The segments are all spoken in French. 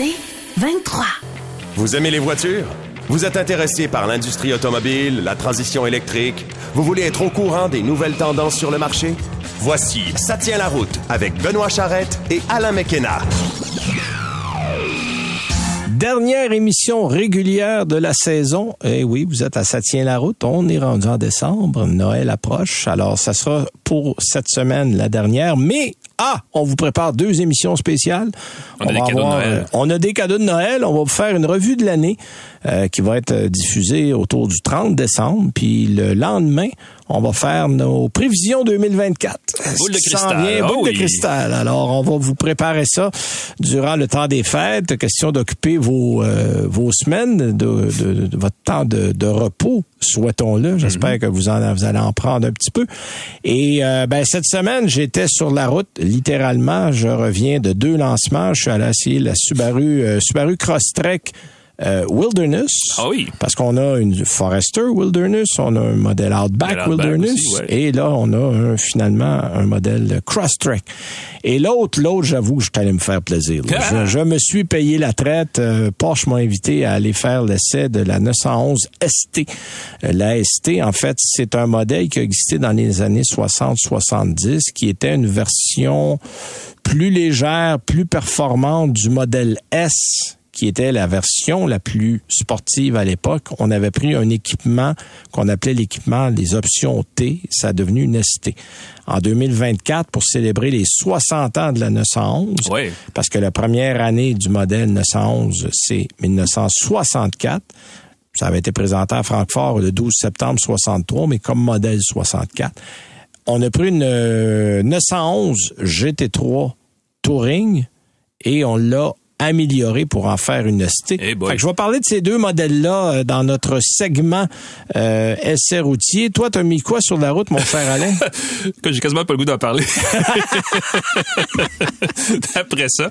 C'est 23. Vous aimez les voitures? Vous êtes intéressé par l'industrie automobile, la transition électrique? Vous voulez être au courant des nouvelles tendances sur le marché? Voici Ça tient la route avec Benoît Charrette et Alain McKenna. Dernière émission régulière de la saison. Eh oui, vous êtes à Ça tient la route. On est rendu en décembre. Noël approche. Alors, ça sera pour cette semaine la dernière. Mais, ah, on vous prépare deux émissions spéciales. On a des cadeaux de Noël. euh, on a des cadeaux de Noël. On va vous faire une revue de l'année euh, qui va être diffusée autour du 30 décembre. Puis le lendemain, on va faire nos prévisions 2024. Boule de cristal. vient, Ah boule de oui. cristal. Alors, on va vous préparer ça durant le temps des fêtes. Question d'occuper vos, euh, vos semaines de, de- de votre temps de, de repos, souhaitons-le. J'espère que vous, en, vous allez en prendre un petit peu. Et euh, ben, cette semaine, j'étais sur la route, littéralement. Je reviens de deux lancements. Je suis allé essayer la Subaru, euh, Subaru Crosstrek euh, Wilderness. Ah oui. Parce qu'on a une Forester Wilderness, on a un modèle Outback Wilderness, aussi, ouais. et là, on a un, finalement un modèle Crosstrek. Et l'autre, l'autre, j'avoue je suis allé me faire plaisir. je me suis payé la traite. Euh, Porsche m'a invité à aller faire l'essai de la 911 ST. Euh, la ST, en fait, c'est un modèle qui a existé dans les années 60-70, qui était une version plus légère, plus performante du modèle S qui était la version la plus sportive à l'époque. On avait pris un équipement qu'on appelait l'équipement les options T, ça a devenu une ST. En 2024, pour célébrer les 60 ans de la 911, Ouais. parce que la première année du modèle 911, c'est 1964. Ça avait été présenté à Francfort le 12 septembre 63, mais comme modèle 64. On a pris une euh, 911 GT3 Touring et on l'a amélioré pour en faire une ST. Boy. Fait que je vais parler de ces deux modèles-là euh, dans notre segment euh, essai routier. Toi, t'as mis quoi sur la route, mon cher Alain? que j'ai quasiment pas le goût d'en parler. Après ça,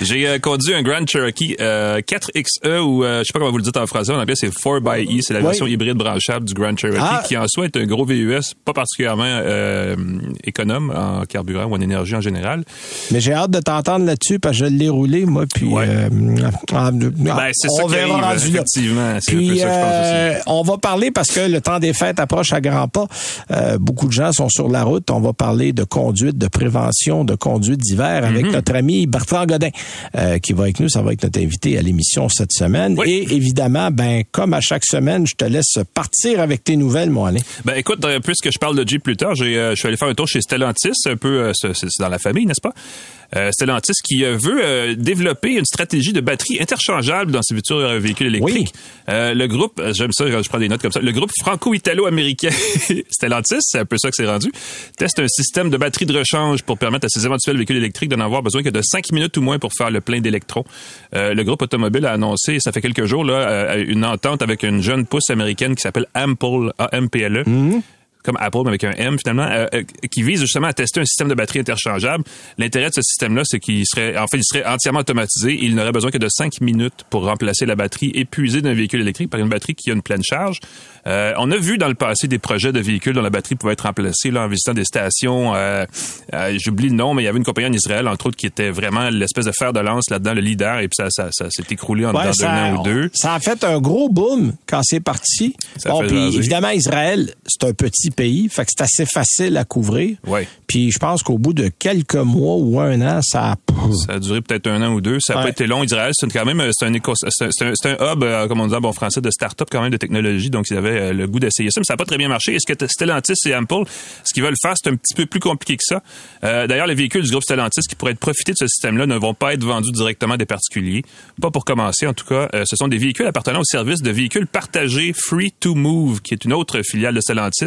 j'ai euh, conduit un Grand Cherokee euh, 4XE ou euh, je sais pas comment vous le dites en français, en anglais c'est 4xE, c'est la Oui. version hybride branchable du Grand Cherokee Ah. qui en soi est un gros VUS, pas particulièrement économe en carburant ou en énergie en général. Mais j'ai hâte de t'entendre là-dessus parce que je l'ai roulé, moi, puis Ouais. euh, ah, Ben, c'est ça on qui verra arrive, rendu là. effectivement. C'est un Puis, peu ça que je pense aussi. on va parler parce que le temps des fêtes approche à grands pas. Euh, beaucoup de gens sont sur la route. On va parler de conduite, de prévention, de conduite d'hiver avec Mhm. notre ami Bertrand Godin euh, qui va avec nous. Ça va être notre invité à l'émission cette semaine. Oui. Et évidemment, ben comme à chaque semaine, je te laisse partir avec tes nouvelles, mon Alain. Ben écoute, euh, puisque je parle de Jeep plus tard, j'ai, je suis allé faire un tour chez Stellantis, un peu, c'est c'est dans la famille, n'est-ce pas? Euh, Stellantis qui euh, veut euh, développer une stratégie de batterie interchangeable dans ses futurs véhicules électriques. Euh, le groupe, j'aime ça je prends des notes comme ça, le groupe franco-italo-américain Stellantis, c'est un peu ça que c'est rendu, teste un système de batterie de rechange pour permettre à ses éventuels véhicules électriques de n'avoir besoin que de 5 minutes ou moins pour faire le plein d'électrons. Euh, le groupe automobile a annoncé, ça fait quelques jours, là, une entente avec une jeune pousse américaine qui s'appelle Ample, A-M-P-L-E comme Apple, mais avec un M finalement, euh, euh, qui vise justement à tester un système de batterie interchangeable. L'intérêt de ce système-là, c'est qu'il serait, en fait, il serait entièrement automatisé. Il n'aurait besoin que de 5 minutes pour remplacer la batterie épuisée d'un véhicule électrique par une batterie qui a une pleine charge. Euh, on a vu dans le passé des projets de véhicules dont la batterie pouvait être remplacée là, en visitant des stations. J'oublie le nom, mais il y avait une compagnie en Israël, entre autres, qui était vraiment l'espèce de fer de lance là-dedans, le leader, et puis ça, ça, ça s'est écroulé en Ouais, dedans d'un an ou deux. ça a fait un gros boom quand c'est parti. Ça bon, puis évidemment, Israël, c'est un petit pays, fait que c'est assez facile à couvrir. Ouais. Puis je pense qu'au bout de quelques mois ou un an, ça a... Ça a duré peut-être un an ou deux. Ça n'a Ouais. pas été long. Israël, c'est quand même c'est un, éco- c'est un, c'est un- hub, euh, comme on dit en bon français, de start-up quand même de technologie. Donc, ils avaient euh, le goût d'essayer ça, mais ça n'a pas très bien marché. Est-ce que Stellantis et Ample, ce qu'ils veulent faire, c'est un petit peu plus compliqué que ça. Euh, D'ailleurs, les véhicules du groupe Stellantis qui pourraient être profiter de ce système-là ne vont pas être vendus directement à des particuliers. Pas pour commencer, en tout cas. Euh, ce sont des véhicules appartenant au service de véhicules partagés Free to Move, qui est une autre filiale de Stellantis,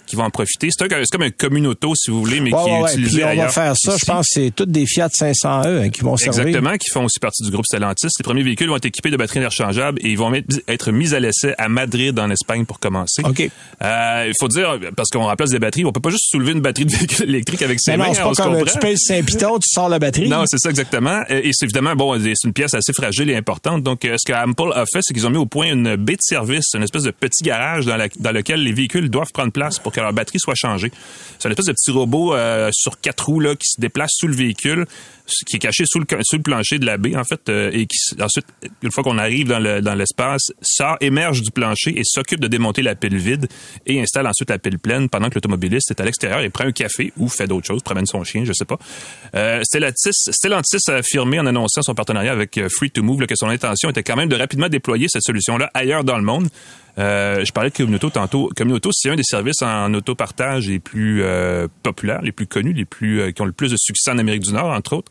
qui va en profiter. C'est comme un communauto, si vous voulez, mais Ouais, qui ouais, est utilisé Puis on va faire ça, je pense que c'est toutes des Fiat 500 300E hein, qui vont servir. Exactement, qui font aussi partie du groupe Stellantis. Les premiers véhicules vont être équipés de batteries interchangeables et ils vont être mis à l'essai à Madrid, en Espagne, pour commencer. OK. Euh, il faut dire, parce qu'on remplace des batteries, on peut pas juste soulever une batterie de véhicule électrique avec ses Mais mains. non, c'est pas comme tu pèses tu sors la batterie. Non, c'est ça exactement. Et c'est évidemment bon, c'est une pièce assez fragile et importante. Donc, euh, ce que Apple a fait, c'est qu'ils ont mis au point une baie de service, une espèce de petit garage dans, la- dans lequel les véhicules doivent prendre place pour que leur batterie soit changée. C'est une espèce de petit robot euh, sur quatre roues là qui se déplace sous le véhicule, qui est caché sous le, sous le plancher de la baie en fait, euh, et qui ensuite, une fois qu'on arrive dans le- dans l'espace, sort, émerge du plancher et s'occupe de démonter la pile vide et installe ensuite la pile pleine pendant que l'automobiliste est à l'extérieur et prend un café ou fait d'autres choses, promène son chien, je sais pas. Euh, Stellantis, Stellantis a affirmé en annonçant son partenariat avec euh, Free to Move là, que son intention était quand même de rapidement déployer cette solution-là ailleurs dans le monde. Euh, je parlais de Communauto tantôt. Communauto, c'est un des services en autopartage les plus euh, populaires, les plus connus, les plus euh, qui ont le plus de succès en Amérique du Nord, entre autres.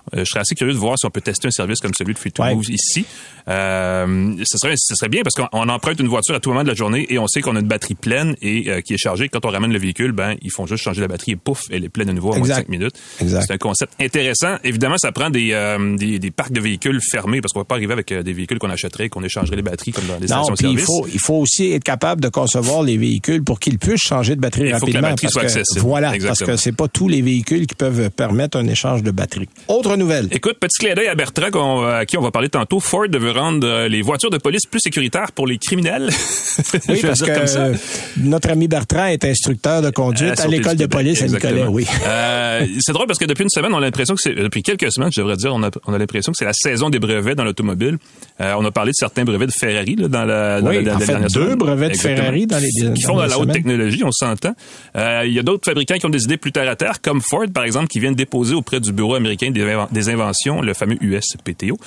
je serais assez curieux de voir si on peut tester un service comme celui de Free to Ouais. Move ici. Euh, ce serait, ce serait bien parce qu'on on emprunte une voiture à tout moment de la journée et on sait qu'on a une batterie pleine et euh, qui est chargée. Quand on ramène le véhicule, ben ils font juste changer la batterie et pouf, elle est pleine de nouveau en moins de Exact. cinq minutes. Exact. C'est un concept intéressant. Évidemment, ça prend des, euh, des, des parcs de véhicules fermés parce qu'on va pas arriver avec euh, des véhicules qu'on achèterait, qu'on échangerait les batteries comme dans les Non, puis il faut, il faut aussi être capable de concevoir les véhicules pour qu'ils puissent changer de batterie Il faut que la rapidement. batterie parce soit que- accessible. Voilà, Exactement. parce que c'est pas tous les véhicules qui peuvent permettre un échange de batterie. Autre nouvelle. Écoute, petit clin d'œil à Bertrand, qu'on- à qui on va parler tantôt. Ford veut rendre euh, les voitures de police plus sécuritaires pour les criminels. Oui, parce comme que ça. euh, notre ami Bertrand est instructeur de conduite à Sûreté l'école de police à. Nicolet, oui. Euh, c'est drôle parce que depuis une semaine, on a l'impression que c'est depuis quelques semaines, je devrais dire, on a, on a l'impression que c'est la saison des brevets dans l'automobile. Euh, on a parlé de certains brevets de Ferrari là, dans la dans Oui, la- en la fait, dernière deux semaine. brevets de Exactement. Ferrari dans les qui font dans dernières la haute semaines. technologie, on s'entend. Euh, Il y a d'autres fabricants qui ont des idées plus terre à terre, comme Ford par exemple, qui viennent déposer auprès du Bureau américain des, des inventions, le fameux USPTO,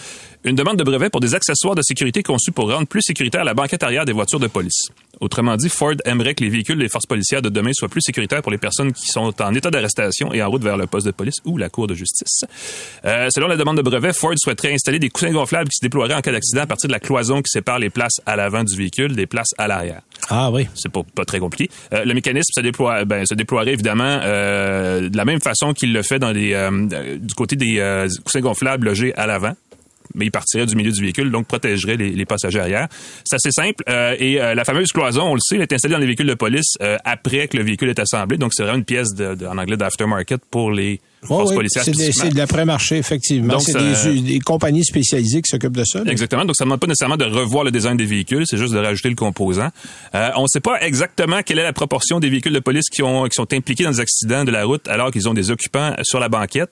une demande de brevet pour des accessoires de sécurité conçus pour rendre plus sécuritaire la banquette arrière des voitures de police. Autrement dit, Ford aimerait que les véhicules des forces policières de demain soient plus sécuritaires pour les personnes qui sont en état d'arrestation et en route vers le poste de police ou la cour de justice. Euh, selon la demande de brevet, Ford souhaiterait installer des coussins gonflables qui se déploieraient en cas d'accident à partir de la cloison qui sépare les places à l'avant du véhicule des places à l'arrière. Ah oui. C'est pas, pas très compliqué. Euh, le mécanisme se, déploie, ben, se déploierait évidemment euh, de la même façon qu'il le fait dans les, du côté des coussins gonflables logés à l'avant. Mais il partirait du milieu du véhicule, donc protégerait les, les passagers arrière. C'est assez simple. euh, et euh, la fameuse cloison, on le sait, elle est installée dans les véhicules de police euh, après que le véhicule est assemblé. Donc, c'est vraiment une pièce de, de- en anglais d'aftermarket pour les Oh oui, c'est de l'après-marché, effectivement. Donc, C'est des, des compagnies spécialisées qui s'occupent de ça. là. Exactement. Donc, ça ne demande pas nécessairement de revoir le design des véhicules, c'est juste de rajouter le composant. Euh, on ne sait pas exactement quelle est la proportion des véhicules de police qui, ont, qui sont impliqués dans des accidents de la route alors qu'ils ont des occupants sur la banquette.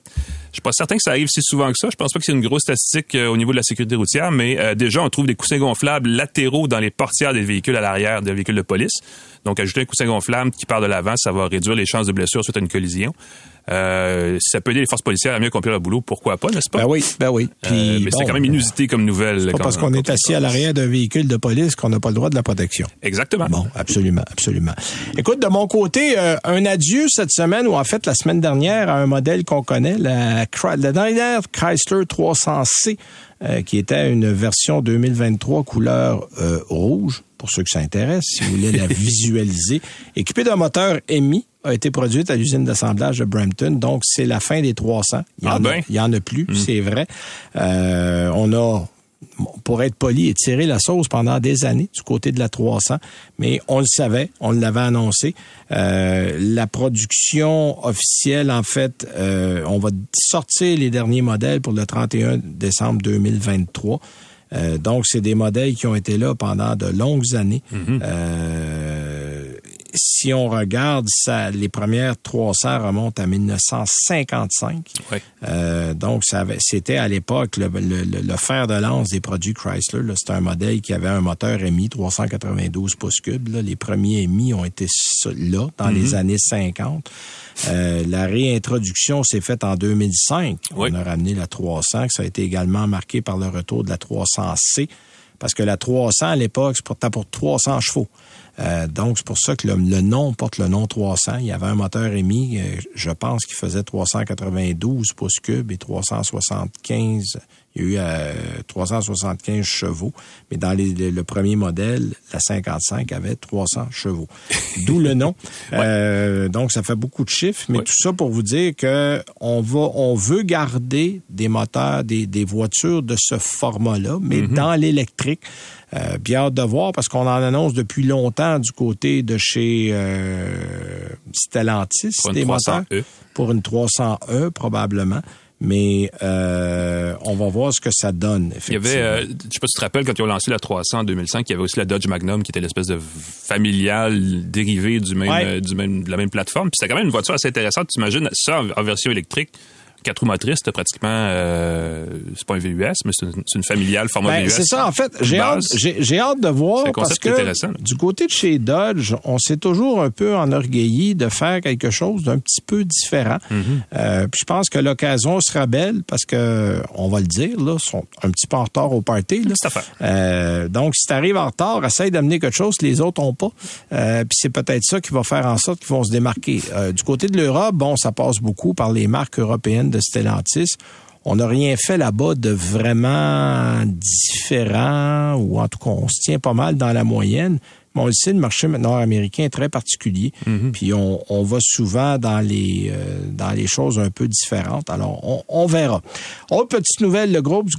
Je suis pas certain que ça arrive si souvent que ça. Je pense pas que c'est une grosse statistique euh, au niveau de la sécurité routière, mais euh, déjà, on trouve des coussins gonflables latéraux dans les portières des véhicules à l'arrière des véhicules de police. Donc, ajouter un coussin gonflable qui part de l'avant, ça va réduire les chances de blessure suite à une collision. Euh, ça peut aider les forces policières à mieux accomplir leur boulot, pourquoi pas, n'est-ce pas? Ben oui, ben oui. Euh, Puis, mais c'est quand même inusité comme nouvelle. Pas quand- parce qu'on est assis à l'arrière d'un véhicule de police qu'on n'a pas le droit de la protection. Exactement. Bon, absolument, absolument. Écoute, de mon côté, euh, un adieu cette semaine, ou en fait la semaine dernière, à un modèle qu'on connaît, la, Chrysler- la dernière Chrysler 300C, euh, qui était une version 2023 couleur rouge, pour ceux que ça intéresse, si vous voulez la visualiser, équipée d'un moteur EMI, a été produite à l'usine d'assemblage de Brampton. Donc, c'est la fin des 300. Il y Ah en, a, ben. il y en a plus, c'est vrai. Euh, on a pour être poli, étiré la sauce pendant des années du côté de la 300, mais on le savait, on l'avait annoncé. Euh, la production officielle, en fait, euh, on va sortir les derniers modèles pour le 31 décembre 2023. Euh, donc, c'est des modèles qui ont été là pendant de longues années. Euh, si on regarde ça, les premières 300 remontent à 1955. Ouais. Euh, donc, c'était à l'époque le, le- le- le fer de lance des produits Chrysler. C'était un modèle qui avait un moteur EMI 392 pouces cubes. là. Les premiers EMI ont été là dans les années 50. Euh, la réintroduction s'est faite en 2005. Oui. On a ramené la 300, que ça a été également marqué par le retour de la 300C. Parce que la 300, à l'époque, portait pour 300 chevaux. Euh, donc, c'est pour ça que le, le, nom porte le nom 300. Il y avait un moteur émis, euh, je pense, qui faisait 392 pouces cubes et 375 il y a eu 375 euh, chevaux, mais dans les, le, premier modèle, la 55 avait 300 chevaux. D'où le nom. Euh, donc, ça fait beaucoup de chiffres, mais tout ça pour vous dire que on va, on veut garder des moteurs, des, des voitures de ce format-là, mais mm-hmm. dans l'électrique. Euh, bien hâte de voir parce qu'on en annonce depuis longtemps du côté de chez euh, Stellantis des moteurs e. pour une 300E probablement mais euh, on va voir ce que ça donne. Il y avait, euh, je sais pas si tu te rappelles, quand ils ont lancé la 300 en 2005, il y avait aussi la Dodge Magnum qui était l'espèce de familiale dérivée du même, euh, du même, de la même plateforme. Puis c'était quand même une voiture assez intéressante. Tu imagines ça en version électrique? Quatre roues motrices, c'est pratiquement, euh, c'est pas un VUS, mais c'est une, familiale format ben, VUS. C'est ça, en fait. J'ai hâte, j'ai, hâte de voir parce que du côté de chez Dodge, on s'est toujours un peu enorgueilli de faire quelque chose d'un petit peu différent. Mm-hmm. euh, puis je pense que l'occasion sera belle parce que, on va le dire, là, sont un petit peu en retard au party. Là. Euh, donc, si tu arrives en retard, essaye d'amener quelque chose que les autres ont pas. Euh, puis c'est peut-être ça qui va faire en sorte qu'ils vont se démarquer. Du côté de l'Europe, bon, ça passe beaucoup par les marques européennes de Stellantis. On n'a rien fait là-bas de vraiment différent, ou en tout cas, on se tient pas mal dans la moyenne. Mais on le sait, le marché nord-américain est très particulier. Mhm. Puis on, va souvent dans les euh, dans les choses un peu différentes. Alors, on, verra. Autre petite nouvelle, le groupe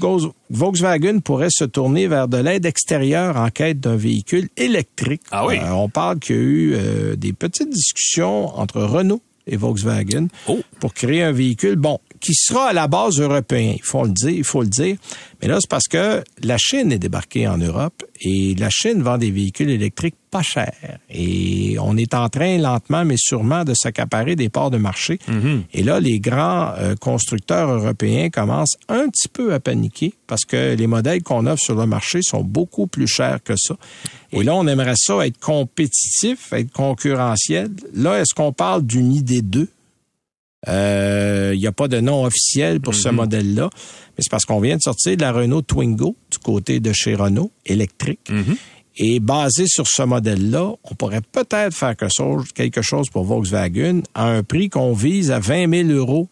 Volkswagen pourrait se tourner vers de l'aide extérieure en quête d'un véhicule électrique. Ah oui. Euh, on parle qu'il y a eu euh, des petites discussions entre Renault et Volkswagen oh. pour créer un véhicule, bon, qui sera à la base européen, il faut le dire, il faut le dire. Mais là, c'est parce que la Chine est débarquée en Europe et la Chine vend des véhicules électriques pas chers. Et on est en train, lentement mais sûrement, de s'accaparer des parts de marché. Mm-hmm. Et là, les grands euh, constructeurs européens commencent un petit peu à paniquer parce que les modèles qu'on offre sur le marché sont beaucoup plus chers que ça. Et là, on aimerait ça être compétitif, être concurrentiel. Là, est-ce qu'on parle d'une idée 2 il euh, n'y a pas de nom officiel pour ce mm-hmm. modèle-là, mais c'est parce qu'on vient de sortir de la Renault Twingo du côté de chez Renault, électrique. Mm-hmm. Et basé sur ce modèle-là, on pourrait peut-être faire quelque chose pour Volkswagen à un prix qu'on vise à 20 000 euros,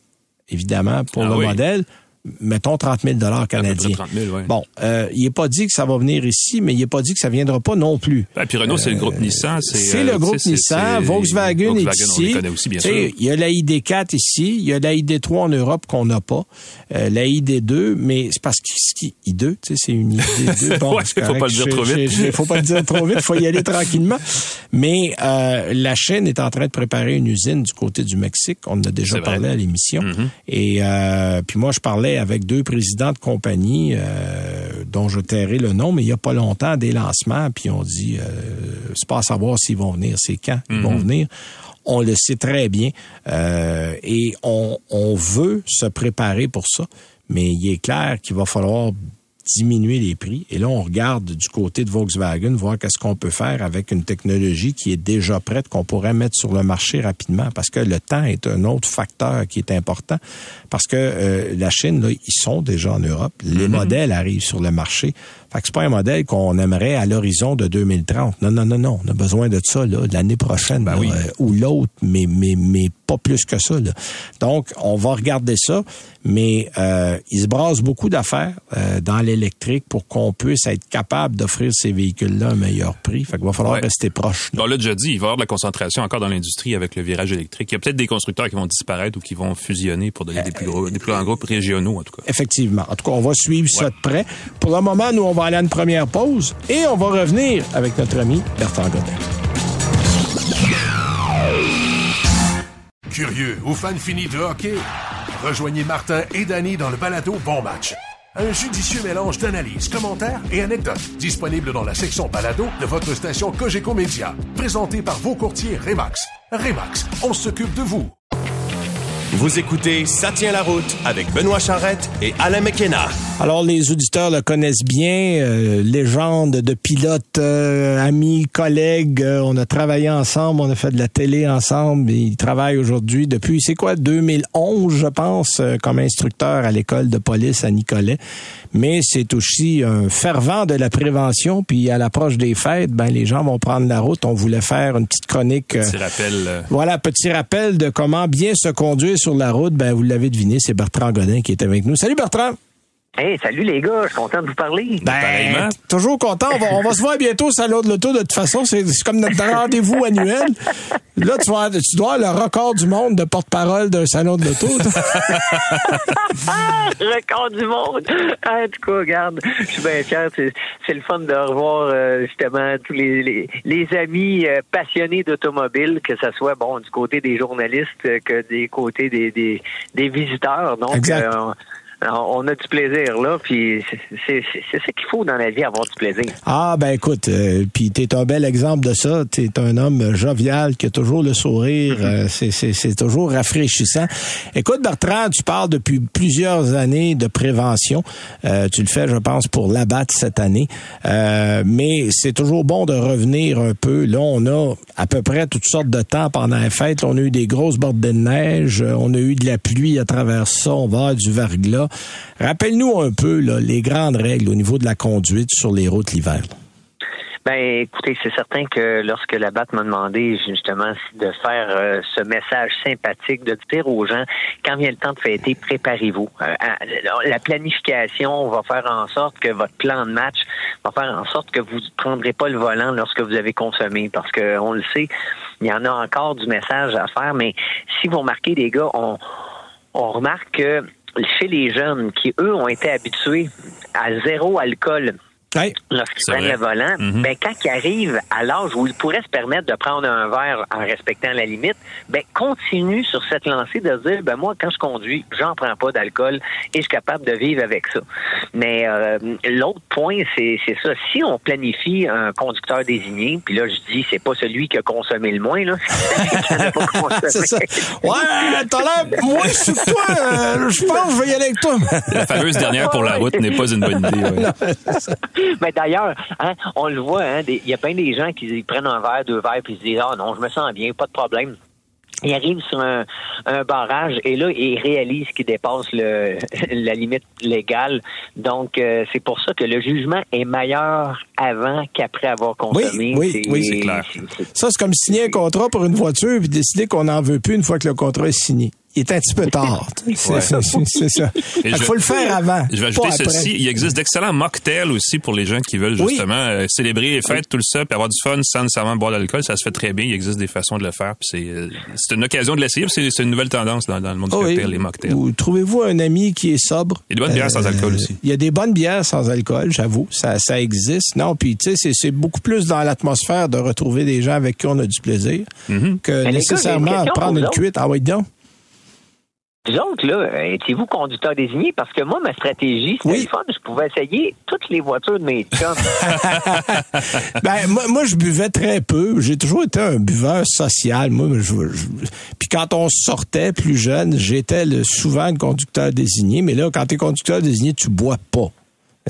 évidemment, pour ah le modèle mettons 30 000 dollars canadiens. 30 000, ouais. Bon, euh, il n'est pas dit que ça va venir ici, mais il n'est pas dit que ça viendra pas non plus. Ben, puis Renault, c'est le groupe euh, Nissan. C'est le euh, groupe Nissan. Volkswagen, est ici. Il y a la ID4 ici. Il y a la ID3 en Europe qu'on n'a pas. Euh, la ID2, mais c'est parce que ID2, tu sais, c'est une ID2. Bon, ouais, faut pas le dire trop vite. Il faut pas le dire trop vite. faut y aller tranquillement. Mais euh, la Chine est en train de préparer une usine du côté du Mexique. On en a déjà parlé à l'émission. Mm-hmm. Et euh, puis moi, je parlais avec deux présidents de compagnie euh, dont je tairai le nom, mais il n'y a pas longtemps des lancements, puis on dit euh, c'est pas à savoir s'ils vont venir, c'est quand ils vont mhm. venir. On le sait très bien euh, et on, on veut se préparer pour ça, mais il est clair qu'il va falloir diminuer les prix. Et là, on regarde du côté de Volkswagen, voir qu'est-ce qu'on peut faire avec une technologie qui est déjà prête, qu'on pourrait mettre sur le marché rapidement, parce que le temps est un autre facteur qui est important, parce que euh, la Chine, là, ils sont déjà en Europe. Les mm-hmm. modèles arrivent sur le marché. Fait que c'est pas un modèle qu'on aimerait à l'horizon de 2030. Non, non, non, non. On a besoin de ça là, l'année prochaine ben euh, ou l'autre, mais, mais, mais pas plus que ça. Là. Donc, on va regarder ça, mais euh, il se brasse beaucoup d'affaires euh, dans l'électrique pour qu'on puisse être capable d'offrir ces véhicules-là à un meilleur prix. Fait qu'il va falloir rester proche. On l'a déjà dit, il va y avoir de la concentration encore dans l'industrie avec le virage électrique. Il y a peut-être des constructeurs qui vont disparaître ou qui vont fusionner pour donner des plus gros, des plus grands groupes régionaux, en tout cas. Effectivement. En tout cas, on va suivre ça de près. Pour le moment, nous, on va aller à une première pause et on va revenir avec notre ami Bertrand Godin. Curieux ou fan fini de hockey? Rejoignez Martin et Danny dans le balado Bon Match. Un judicieux mélange d'analyses, commentaires et anecdotes disponible dans la section balado de votre station Cogeco Média. Présenté par vos courtiers Remax. Remax, on s'occupe de vous. Vous écoutez Ça tient la route avec Benoît Charrette et Alain McKenna. Alors, les auditeurs le connaissent bien, euh, légende de pilote, euh, ami, collègue. euh, on a travaillé ensemble, on a fait de la télé ensemble. Il travaille aujourd'hui depuis, c'est quoi, 2011, je pense, euh, comme instructeur à l'école de police à Nicolet. Mais c'est aussi un fervent de la prévention. Puis à l'approche des fêtes, ben les gens vont prendre la route. On voulait faire une petite chronique. euh, Petit rappel. voilà, petit rappel de comment bien se conduire sur la route. Ben, vous l'avez deviné, c'est Bertrand Godin qui est avec nous. Salut Bertrand! Hey, salut les gars, je suis content de vous parler. Ben, toujours content. On va, on va se voir bientôt au Salon de l'Auto. De toute façon, c'est c'est comme notre rendez-vous annuel. Là, tu, vas, tu dois avoir le record du monde de porte-parole d'un Salon de l'Auto. record du monde! En tout cas, regarde, je suis bien fier. C'est, le fun de revoir euh, justement tous les, les, les amis euh, passionnés d'automobile, que ce soit bon du côté des journalistes euh, que des côtés des, des, des visiteurs. Donc, Exact. euh, on a du plaisir là, puis c'est, ça qu'il faut dans la vie, avoir du plaisir. Ah, ben écoute, euh, puis t'es un bel exemple de ça. T'es un homme jovial qui a toujours le sourire. euh, c'est- c'est c'est toujours rafraîchissant. Écoute, Bertrand, tu parles depuis plusieurs années de prévention. Euh, tu le fais, je pense, pour l'abattre cette année. Euh, mais c'est toujours bon de revenir un peu. Là, on a à peu près toutes sortes de temps pendant les fêtes. On a eu des grosses bordées de neige. On a eu de la pluie à travers ça. On va avoir du verglas. Rappelle-nous un peu les grandes règles au niveau de la conduite sur les routes l'hiver. Ben, écoutez, c'est certain que lorsque la BAT m'a demandé justement de faire euh, ce message sympathique, de dire aux gens, quand vient le temps de fêter, préparez-vous. Euh, la planification va faire en sorte que votre plan de match va faire en sorte que vous ne prendrez pas le volant lorsque vous avez consommé, parce que on le sait, il y en a encore du message à faire, mais si vous remarquez, les gars, on remarque que chez les jeunes qui, eux, ont été habitués à zéro alcool Lorsqu'ils C'est prennent le volant, ben, quand ils arrivent à l'âge où ils pourraient se permettre de prendre un verre en respectant la limite, ben, continue sur cette lancée de dire, ben, moi, quand je conduis, j'en prends pas d'alcool et je suis capable de vivre avec ça. Mais euh, l'autre point, c'est c'est ça. Si on planifie un conducteur désigné, puis là, je dis, c'est pas celui qui a consommé le moins, là. Qui en a pas consommé. C'est ça. Ouais, t'as l'air moins sur toi. euh, je pense que je vais y aller avec toi. La fameuse dernière pour la route n'est pas une bonne idée. ouais. Mais d'ailleurs, hein, on le voit, hein, il y a plein des gens qui prennent un verre, deux verres, puis ils se disent Ah non, je me sens bien, pas de problème. Ils arrivent sur un, un barrage et là, ils réalisent qu'ils dépassent le, la limite légale. Donc, euh, c'est pour ça que le jugement est meilleur avant qu'après avoir consommé. oui, oui, c'est clair. Ça, c'est comme signer un contrat pour une voiture puis décider qu'on n'en veut plus une fois que le contrat est signé. Il est un petit peu tard. C'est Ouais. c'est- c'est ça. Il faut le faire avant. Je vais ajouter pas après. ceci. Il existe d'excellents mocktails aussi pour les gens qui veulent Oui. justement euh, célébrer les fêtes, tout ça, puis avoir du fun sans nécessairement boire de l'alcool. Ça se fait très bien. Il existe des façons de le faire. C'est euh, c'est une occasion de l'essayer. puis C'est une nouvelle tendance dans, dans le monde du Ah oui. cocktail, les mocktails. Ou trouvez-vous un ami qui est sobre? Il y a des bonnes bières sans alcool aussi. Il y a des bonnes bières sans alcool, j'avoue. Ça, ça existe. Non, puis tu sais, c'est- beaucoup plus dans l'atmosphère de retrouver des gens avec qui on a du plaisir que Mais gars, j'ai une nécessairement prendre une cuite. Ah oui, donc. Vous autres, là, euh, étiez-vous conducteur désigné? Parce que moi, ma stratégie, c'était Oui. le fun. Je pouvais essayer toutes les voitures de mes chums. Ben, moi, moi, je buvais très peu. J'ai toujours été un buveur social. Moi, je, je- puis quand on sortait plus jeune, j'étais le- souvent le conducteur désigné. Mais là, quand t'es conducteur désigné, tu bois pas.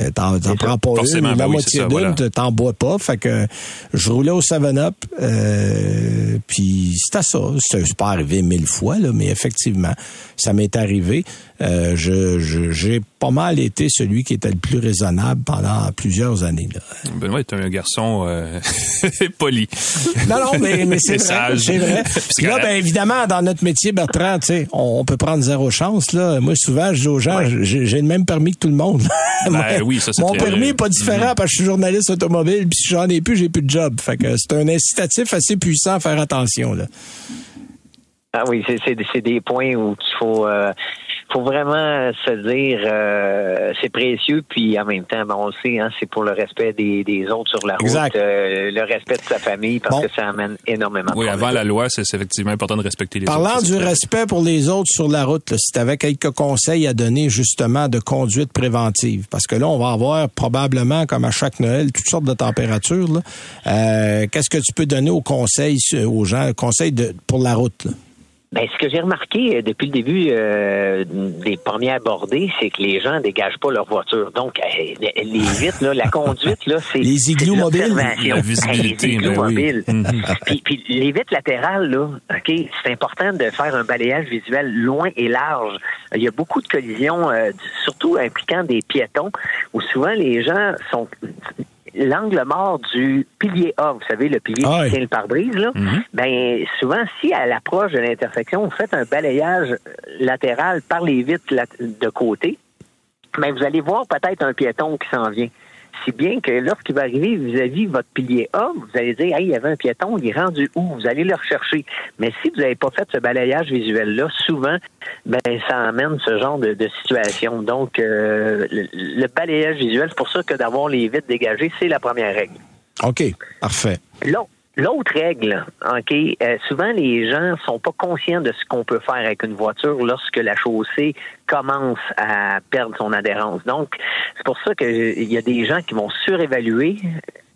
Euh, T'en t'en prends pas Forcément, une, ben la oui, moitié ça, d'une, voilà. t'en bois pas. Fait que je roulais au 7-Up, euh, puis c'était ça. C'est c'est pas arrivé mille fois, là, mais effectivement, ça m'est arrivé. Euh, je- je- J'ai pas mal été celui qui était le plus raisonnable pendant plusieurs années. Là. Benoît est un garçon euh, poli. Non, non, mais, mais c'est vrai. sage. C'est vrai. Là, ben, évidemment, dans notre métier, Bertrand, tu sais, on, on peut prendre zéro chance. Là. Moi, souvent, je dis aux gens, j'ai j'ai le même permis que tout le monde. Ben oui, ça, c'est Mon très- permis n'est pas différent parce que je suis journaliste automobile, puis si j'en ai plus, j'ai plus de job. Fait que c'est un incitatif assez puissant à faire attention. Là. Ah oui, c'est c'est c'est des points où il faut euh, faut vraiment se dire euh, c'est précieux puis en même temps ben, on le sait hein, c'est pour le respect des, des autres sur la route, Exact. euh, le respect de sa famille parce Bon. que ça amène énormément. de Oui, avant la loi, c'est effectivement important de respecter les Parlant autres. du respect pour les autres sur la route, là, si tu avais quelques conseils à donner justement de conduite préventive, parce que là, on va avoir probablement, comme à chaque Noël, toutes sortes de températures. là. Euh, Qu'est-ce que tu peux donner aux conseils, aux gens, conseils de, pour la route? Là? Ben, ce que j'ai remarqué euh, depuis le début euh, des premiers abordés, c'est que les gens dégagent pas leur voiture. Donc, euh, les vitres, là, la conduite, là, c'est Les igloos mobiles. La visibilité, les igloos ben oui. mobiles. Mhm. puis, puis les vitres latérales, là, ok, c'est important de faire un balayage visuel loin et large. Il y a beaucoup de collisions, euh, surtout impliquant des piétons, où souvent les gens sont l'angle mort du pilier A, vous savez, le pilier Ah qui tient le pare-brise, là, Mhm. ben souvent, si à l'approche de l'intersection, vous faites un balayage latéral par les vitres de côté, ben vous allez voir peut-être un piéton qui s'en vient. Si bien que lorsqu'il va arriver vis-à-vis votre pilier A, vous allez dire, hey, il y avait un piéton, il est rendu où? Vous allez le rechercher. Mais si vous n'avez pas fait ce balayage visuel-là, souvent, ben, ça amène ce genre de, de situation. Donc, euh, le, le balayage visuel, c'est pour ça que d'avoir les vitres dégagées, c'est la première règle. OK, parfait. L'autre- L'autre règle, OK, euh, souvent les gens sont pas conscients de ce qu'on peut faire avec une voiture lorsque la chaussée commence à perdre son adhérence. Donc, c'est pour ça qu'il y a des gens qui vont surévaluer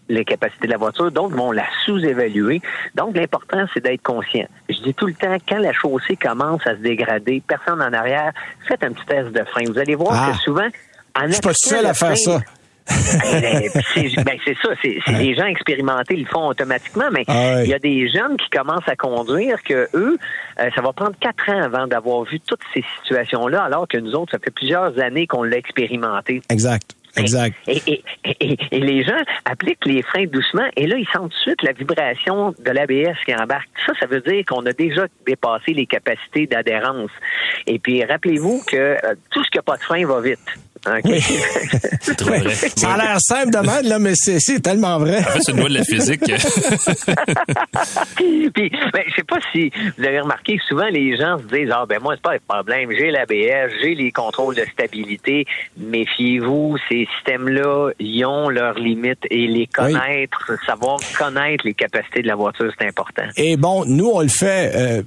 les capacités de la voiture, d'autres vont la sous-évaluer. Donc, l'important, c'est d'être conscient. Je dis tout le temps, quand la chaussée commence à se dégrader, personne en arrière, faites un petit test de frein. Vous allez voir Ah. que souvent, en Je suis pas seul à faire frein- ça. Ben, c'est ben, ça, c'est les gens expérimentés le font automatiquement, mais Ah ouais. il y a des jeunes qui commencent à conduire que eux, euh, ça va prendre quatre ans avant d'avoir vu toutes ces situations-là, alors que nous autres, ça fait plusieurs années qu'on l'a expérimenté. Exact. Exact. Et, et, et, et les gens appliquent les freins doucement et là, ils sentent tout de suite la vibration de l'ABS qui embarque. Ça, ça veut dire qu'on a déjà dépassé les capacités d'adhérence. Et puis, rappelez-vous que euh, tout ce qui n'a pas de frein va vite. OK? Oui. C'est trop vrai. Ça a l'air simple de même, là, mais c'est c'est tellement vrai. En fait, c'est une loi de la physique. Puis, ben, je sais pas si vous avez remarqué que souvent les gens se disent ah ben moi c'est pas un problème, j'ai l'ABS, j'ai les contrôles de stabilité. Méfiez-vous, ces systèmes-là, ils ont leurs limites et les connaître, savoir connaître les capacités de la voiture, c'est important. Et bon, nous, on le fait euh,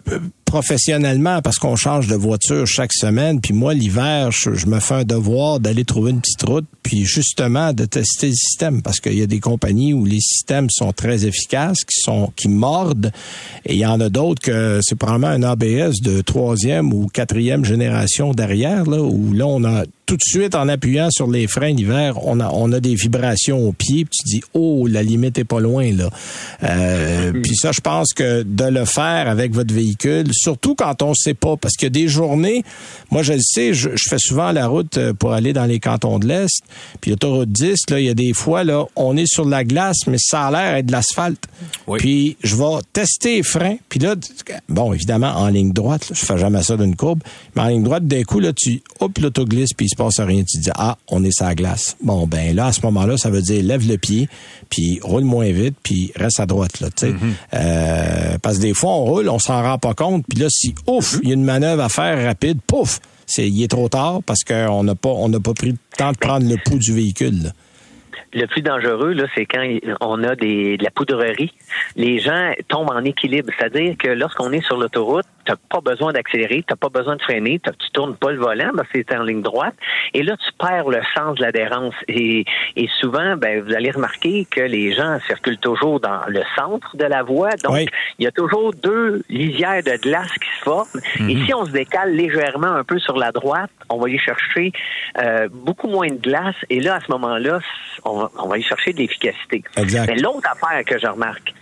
professionnellement parce qu'on change de voiture chaque semaine. Puis moi, l'hiver, je, me fais un devoir d'aller trouver une petite route, puis justement de tester le système parce qu'il y a des compagnies où les systèmes sont très efficaces, qui sont qui mordent, et il y en a d'autres que c'est probablement un ABS de troisième ou quatrième génération derrière, là, où là, on a tout de suite, en appuyant sur les freins l'hiver, on a, on a des vibrations au pied, puis tu dis, oh, la limite est pas loin, là. Euh, Puis ça, je pense que de le faire avec votre véhicule, surtout quand on sait pas, parce qu'il y a des journées, moi, je le sais, je, je fais souvent la route euh, pour aller dans les cantons de l'Est, puis l'autoroute 10, là, il y a des fois, là, on est sur de la glace, mais ça a l'air être de l'asphalte. Oui. Puis je vais tester les freins, puis là, bon, évidemment, en ligne droite, là, je fais jamais ça d'une courbe, mais en ligne droite, d'un coup, là, tu, hop, l'autoglisse, puis il se passe rien. Tu dis, ah, on est sur la glace. Bon, ben là, à ce moment-là, ça veut dire lève le pied, puis roule moins vite, puis reste à droite, là, tu sais. Euh, parce que des fois, on roule, on s'en rend pas compte, puis là, si, ouf, il y a une manœuvre à faire rapide, pouf, c'est, il est trop tard parce qu'on n'a pas, on n'a pas pris le temps de prendre le pouls du véhicule, là. Le plus dangereux, là, c'est quand on a des, de la poudrerie. Les gens tombent en équilibre. C'est-à-dire que lorsqu'on est sur l'autoroute, t'as pas besoin d'accélérer, t'as pas besoin de freiner, tu tournes pas le volant parce que c'est en ligne droite. Et là, tu perds le sens de l'adhérence. Et, et souvent, ben, vous allez remarquer que les gens circulent toujours dans le centre de la voie. Donc, Oui. il y a toujours deux lisières de glace qui Et si on se décale légèrement un peu sur la droite, on va y chercher euh, beaucoup moins de glace. Et là, à ce moment-là, on va, on va y chercher de l'efficacité. Mais l'autre affaire que je remarque,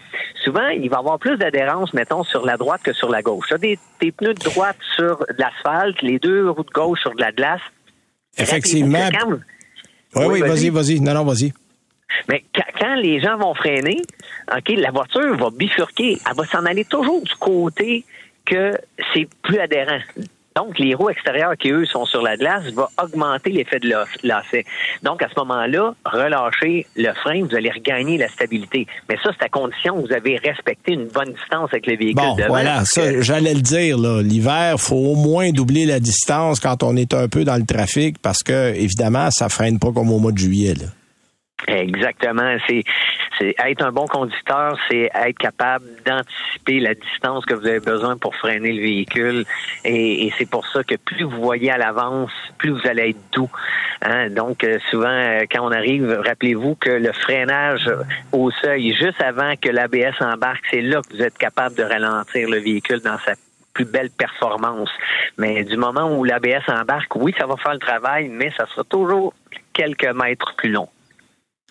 souvent, il va y avoir plus d'adhérence, mettons, sur la droite que sur la gauche. Tu as des, des pneus de droite sur de l'asphalte, les deux roues de gauche sur de la glace. Effectivement. Quand- Oui, oui, vas-y, vas-y. Non, non, vas-y. mais quand, quand les gens vont freiner, OK, la voiture va bifurquer. Elle va s'en aller toujours du côté que c'est plus adhérent. Donc, les roues extérieures qui, eux, sont sur la glace, va augmenter l'effet de la- lacet. Donc, à ce moment-là, relâchez le frein, vous allez regagner la stabilité. Mais ça, c'est à condition que vous avez respecté une bonne distance avec le véhicule Bon, devant. voilà, ça, j'allais le dire, là. L'hiver, faut au moins doubler la distance quand on est un peu dans le trafic parce que, évidemment, ça freine pas comme au mois de juillet, là. Exactement. C'est, c'est être un bon conducteur, c'est être capable d'anticiper la distance que vous avez besoin pour freiner le véhicule. Et, et c'est pour ça que plus vous voyez à l'avance, plus vous allez être doux. Hein? Donc, euh, souvent, euh, quand on arrive, rappelez-vous que le freinage au seuil, juste avant que l'ABS embarque, c'est là que vous êtes capable de ralentir le véhicule dans sa plus belle performance. Mais du moment où l'ABS embarque, oui, ça va faire le travail, mais ça sera toujours quelques mètres plus long.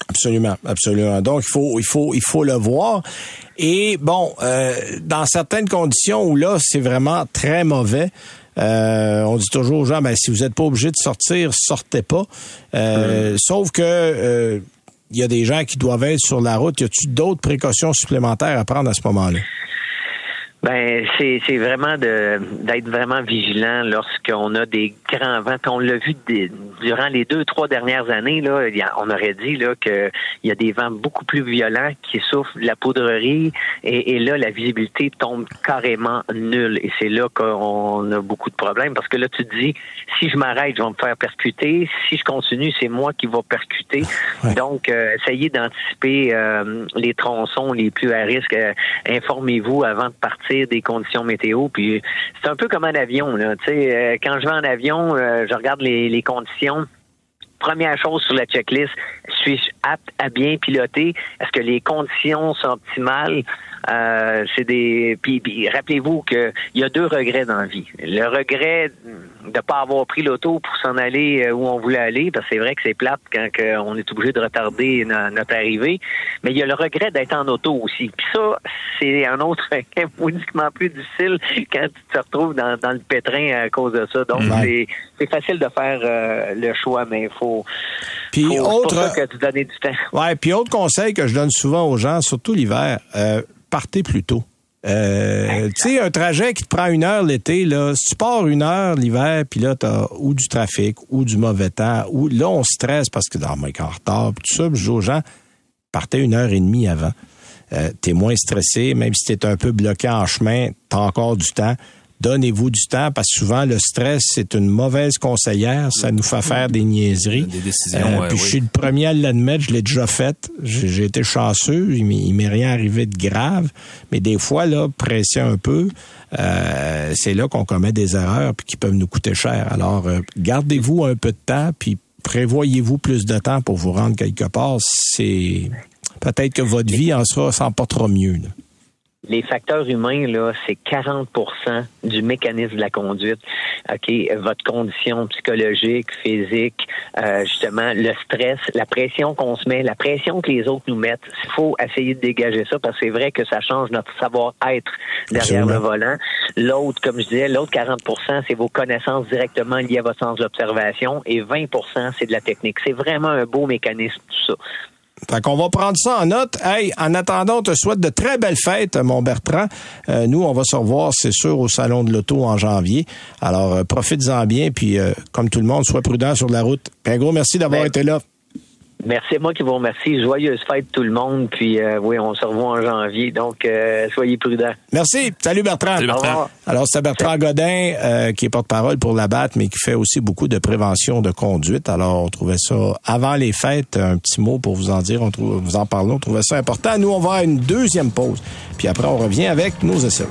Absolument, absolument. Donc il faut, il faut, il faut le voir. Et bon, euh, dans certaines conditions où là c'est vraiment très mauvais. Euh, on dit toujours aux gens, ben, si vous n'êtes pas obligé de sortir, sortez pas. Euh, mm. Sauf que il y a des gens qui doivent être sur la route. Y a-t-il d'autres précautions supplémentaires à prendre à ce moment-là? Ben, c'est, c'est vraiment de, d'être vraiment vigilant lorsqu'on a des grands vents. on l'a vu durant les deux, trois dernières années, là, on aurait dit là qu'il y a des vents beaucoup plus violents qui souffrent de la poudrerie et, là, la visibilité tombe carrément nulle. Et c'est là qu'on a beaucoup de problèmes parce que là, tu te dis, si je m'arrête, je vais me faire percuter. Si je continue, c'est moi qui va percuter. Donc, euh, essayez d'anticiper euh, les tronçons les plus à risque. Euh, informez-vous avant de partir des conditions météo. Puis c'est un peu comme un avion. Là. Euh, quand je vais en avion, euh, je regarde les, les conditions première chose sur la checklist, suis-je apte à bien piloter? Est-ce que les conditions sont optimales? Euh, c'est des. Puis, rappelez-vous qu'il y a deux regrets dans la vie. Le regret de ne pas avoir pris l'auto pour s'en aller euh, où on voulait aller, parce que c'est vrai que c'est plate quand on est obligé de retarder notre arrivée. Mais il y a le regret d'être en auto aussi. Puis ça, c'est un autre uniquement plus difficile quand tu te retrouves dans, le pétrin à cause de ça. Donc c'est facile de faire euh, le choix, mais il faut. Puis autre. que tu donnes du temps. Ouais. Puis autre conseil que je donne souvent aux gens, surtout l'hiver partez plus tôt. Euh, tu sais, un trajet qui te prend une heure l'été, là, si tu pars une heure l'hiver, puis là, t'as ou du trafic, ou du mauvais temps, ou là, on stresse parce que dans mon en retard, tout ça, je dis aux gens, partez une heure et demie avant. Euh, t'es moins stressé, même si t'es un peu bloqué en chemin, t'as encore du temps. Donnez-vous du temps parce que souvent le stress c'est une mauvaise conseillère, ça nous fait faire des niaiseries. Des décisions. Euh, puis je suis le premier à l'admettre, je l'ai déjà fait. J'ai été chanceux, il m'est rien arrivé de grave, mais des fois là, pression un peu, euh, c'est là qu'on commet des erreurs puis qui peuvent nous coûter cher. Alors euh, gardez-vous un peu de temps puis prévoyez-vous plus de temps pour vous rendre quelque part. C'est peut-être que votre vie en sera pas trop mieux. Là les facteurs humains, là, c'est 40 du mécanisme de la conduite. OK, votre condition psychologique, physique, euh, justement, le stress, la pression qu'on se met, la pression que les autres nous mettent. Il faut essayer de dégager ça parce que c'est vrai que ça change notre savoir-être derrière le volant. L'autre, comme je disais, l'autre 40% c'est vos connaissances directement liées à votre sens d'observation et 20% c'est de la technique. C'est vraiment un beau mécanisme, tout ça. Fait qu'on va prendre ça en note. Hey, en attendant, on te souhaite de très belles fêtes, mon Bertrand. Euh, nous, on va se revoir, c'est sûr, au Salon de l'Auto en janvier. Alors, euh, profites-en bien, puis euh, comme tout le monde, sois prudent sur la route. Un gros merci d'avoir ben, été là. Merci à moi qui vous remercie. Joyeuse fête tout le monde. Puis euh, oui, on se revoit en janvier. Donc, euh, soyez prudents. Merci. Salut Bertrand. Salut Bertrand. Alors, c'est Bertrand Godin euh, qui est porte-parole pour la BAT, mais qui fait aussi beaucoup de prévention de conduite. Alors, on trouvait ça avant les fêtes, un petit mot pour vous en dire, on trouve, vous en parlons, on trouvait ça important. Nous, on va à une deuxième pause. Puis après, on revient avec nos essais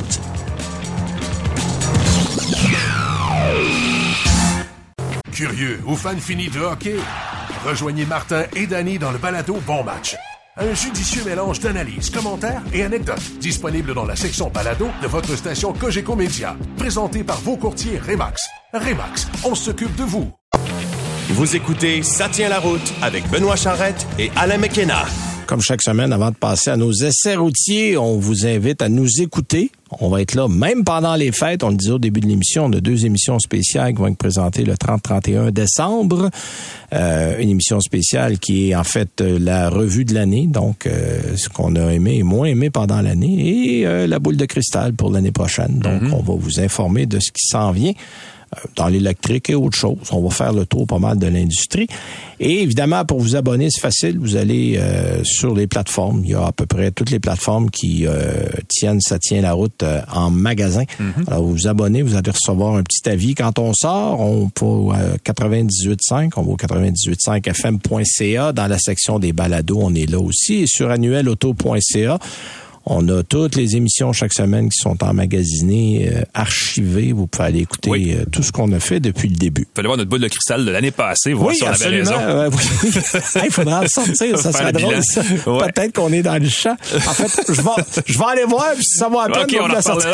Curieux ou fan fini de hockey? Rejoignez Martin et Danny dans le balado Bon Match. Un judicieux mélange d'analyses, commentaires et anecdotes disponible dans la section balado de votre station Cogeco Média. Présenté par vos courtiers Remax. Remax, on s'occupe de vous. Vous écoutez Ça tient la route avec Benoît Charrette et Alain McKenna. Comme chaque semaine, avant de passer à nos essais routiers, on vous invite à nous écouter. On va être là même pendant les fêtes. On le disait au début de l'émission, on a deux émissions spéciales qui vont être présentées le 30-31 décembre. Euh, une émission spéciale qui est en fait euh, la revue de l'année, donc euh, ce qu'on a aimé et moins aimé pendant l'année, et la boule de cristal pour l'année prochaine. Donc, mm-hmm. on va vous informer de ce qui s'en vient dans l'électrique et autre chose. On va faire le tour pas mal de l'industrie. Et évidemment, pour vous abonner, c'est facile. Vous allez euh, sur les plateformes. Il y a à peu près toutes les plateformes qui euh, tiennent, ça tient la route euh, en magasin. Mhm. Alors, vous vous abonnez, vous allez recevoir un petit avis. Quand on sort, on va à 98.5, on va au 98.5fm.ca. Dans la section des balados, on est là aussi. Et sur annuelauto.ca, On a toutes les émissions chaque semaine qui sont emmagasinées, euh, archivées. Vous pouvez aller écouter Oui. euh, tout ce qu'on a fait depuis le début. Il fallait voir notre boule de cristal de l'année passée, voir Oui, si on avait absolument. raison. Euh, oui. Hey, Il faudra le sortir, ça serait le drôle. Ouais. Peut-être qu'on est dans le champ. En fait, je vais, je vais aller voir, puis ça va à peine, OK, je vais on vous en la sortir.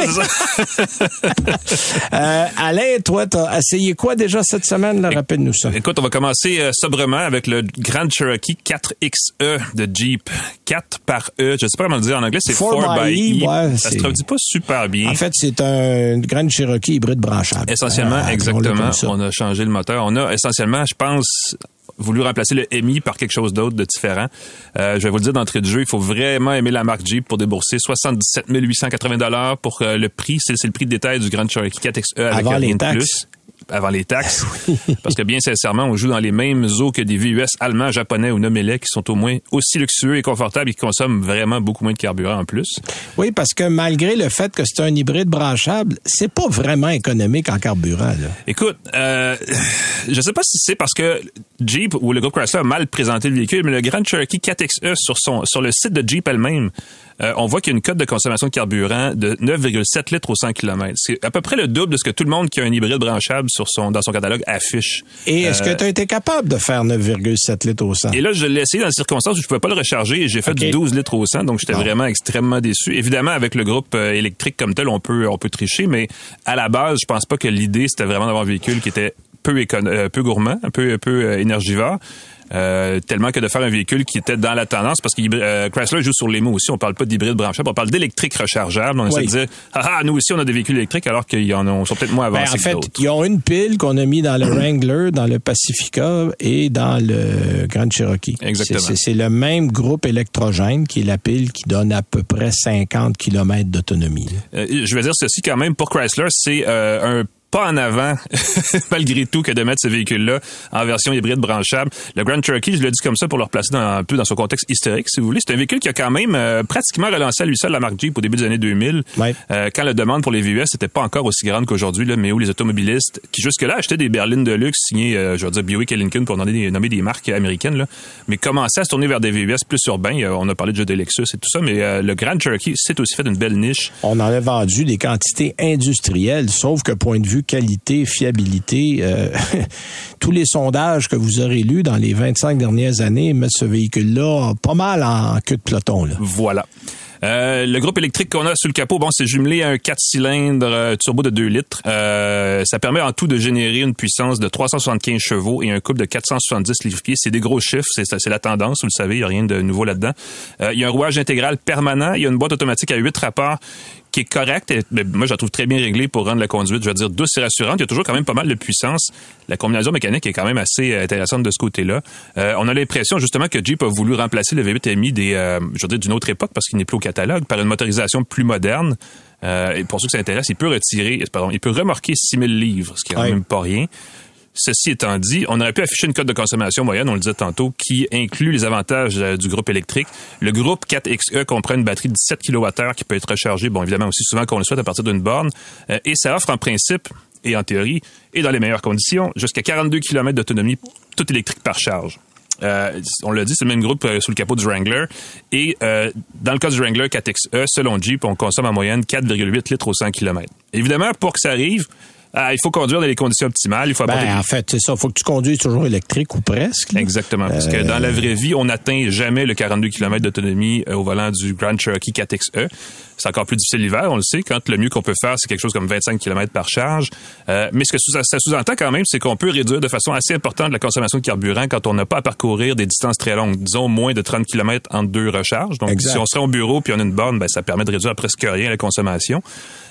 Alain, toi, t'as essayé quoi déjà cette semaine? Rappelle-nous ça. Écoute, on va commencer sobrement avec le Grand Cherokee 4XE de Jeep. 4 par E. Je sais pas comment le dire en anglais, c'est 4 Four by by E, ouais, ça se traduit pas super bien. En fait, c'est un une grande Cherokee hybride branchable. Essentiellement, appelons-le exactement. On a changé le moteur. On a essentiellement, je pense, voulu remplacer le MI par quelque chose d'autre de différent. Euh, je vais vous le dire d'entrée de jeu, il faut vraiment aimer la marque Jeep pour débourser 77 880 dollars pour euh, le prix. C'est le prix de détail du Grand Cherokee 4XE avec Avant rien les de taxes. plus. Avant les taxes. Parce que bien sincèrement, on joue dans les mêmes eaux que des VUS allemands, japonais ou nomelais qui sont au moins aussi luxueux et confortables et qui consomment vraiment beaucoup moins de carburant en plus. Oui, parce que malgré le fait que c'est un hybride branchable, c'est pas vraiment économique en carburant. Là. Écoute, euh, je sais pas si c'est parce que Jeep ou le groupe Chrysler a mal présenté le véhicule, mais le Grand Cherokee 4XE sur son sur le site de Jeep elle-même, euh, on voit qu'il y a une cote de consommation de carburant de 9,7 litres au 100 km. C'est à peu près le double de ce que tout le monde qui a un hybride branchable sur son dans son catalogue affiche. Et est-ce Euh, que tu as été capable de faire 9,7 litres au 100? et là, je l'ai essayé dans des circonstances où je pouvais pas le recharger et j'ai fait OK. du 12 litres au 100, donc j'étais vraiment extrêmement déçu. Évidemment, avec le groupe euh, électrique comme tel, on peut, on peut tricher, mais à la base, je pense pas que l'idée, c'était vraiment d'avoir un véhicule qui était peu, euh, peu gourmand, un peu, un peu euh, énergivore. Euh, tellement que de faire un véhicule qui était dans la tendance, parce que euh, Chrysler joue sur les mots aussi. On parle pas d'hybride branchable, on parle d'électrique rechargeable. On essaie de dire, ah, ah, nous aussi, on a des véhicules électriques, alors qu'ils en ont, sont peut-être moins Ben, avancés en que fait, ils ont une pile qu'on a mis dans le Wrangler, dans le Pacifica et dans le Grand Cherokee. Exactement. C'est- le même groupe électrogène qui est la pile qui donne à peu près 50 km d'autonomie. Euh, je vais dire ceci quand même, pour Chrysler, c'est euh, un pas en avant, malgré tout, que de mettre ce véhicule-là en version hybride branchable. Le Grand Cherokee, je le dis comme ça pour le replacer dans, un peu dans son contexte historique, si vous voulez. C'est un véhicule qui a quand même euh, pratiquement relancé à lui seul la marque Jeep au début des années 2000, Ouais. euh, quand la demande pour les VUS n'était pas encore aussi grande qu'aujourd'hui, mais où les automobilistes, qui jusque-là achetaient des berlines de luxe signées, euh, je veux dire, Buick et Lincoln pour nommer des, nommer des marques américaines, là, mais commençaient à se tourner vers des VUS plus urbains. Euh, on a parlé déjà de Lexus et tout ça, mais euh, le Grand Cherokee s'est aussi fait une belle niche. On en a vendu des quantités industrielles, sauf que point de vue qualité, fiabilité, euh, tous les sondages que vous aurez lus dans les 25 dernières années mettent ce véhicule-là pas mal en queue de peloton. Là. Voilà. Euh, le groupe électrique qu'on a sous le capot, bon, c'est jumelé à un 4 cylindres euh, turbo de 2 litres. Ça permet en tout de générer une puissance de 375 chevaux et un couple de 470 livres-pieds. C'est des gros chiffres, c'est la tendance, vous le savez, il n'y a rien de nouveau là-dedans. Il y a un rouage intégral permanent, il y a une boîte automatique à 8 rapports qui est correcte. Ben, moi, je la trouve très bien réglée pour rendre la conduite, je veux dire, douce et rassurante. Il y a toujours quand même pas mal de puissance. La combinaison mécanique est quand même assez euh, intéressante de ce côté-là. Euh, on a l'impression justement que Jeep a voulu remplacer le V8 MI des, euh, je veux dire, d'une autre époque parce qu'il n'est plus au catalogue par une motorisation plus moderne. Euh, et pour ceux que ça intéresse, il peut retirer, pardon, il peut remorquer 6000 livres, ce qui est quand même pas rien. Ceci étant dit, on aurait pu afficher une cote de consommation moyenne, on le disait tantôt, qui inclut les avantages euh, du groupe électrique. Le groupe 4XE comprend une batterie de 17 kWh qui peut être rechargée, bon, évidemment, aussi souvent qu'on le souhaite à partir d'une borne. Euh, et ça offre en principe, et en théorie, et dans les meilleures conditions, jusqu'à 42 km d'autonomie, tout électrique par charge. Euh, on l'a dit, c'est le même groupe sous le capot du Wrangler. Et dans le cas du Wrangler 4XE, selon Jeep, on consomme en moyenne 4,8 litres au 100 km. Évidemment, pour que ça arrive, ah, il faut conduire dans les conditions optimales. Il faut apporter Ben, en fait, c'est ça. faut que tu conduises toujours électrique ou presque. là. Exactement. Parce Euh, que dans la vraie vie, on n'atteint jamais le 42 km d'autonomie euh, au volant du Grand Cherokee 4XE. C'est encore plus difficile l'hiver, on le sait. Quand le mieux qu'on peut faire, c'est quelque chose comme 25 km par charge. Euh, mais ce que ça sous-entend quand même, c'est qu'on peut réduire de façon assez importante la consommation de carburant quand on n'a pas à parcourir des distances très longues. Disons moins de 30 km entre deux recharges. Donc, Exact. si on serait au bureau puis on a une borne, ben, ça permet de réduire à presque rien la consommation.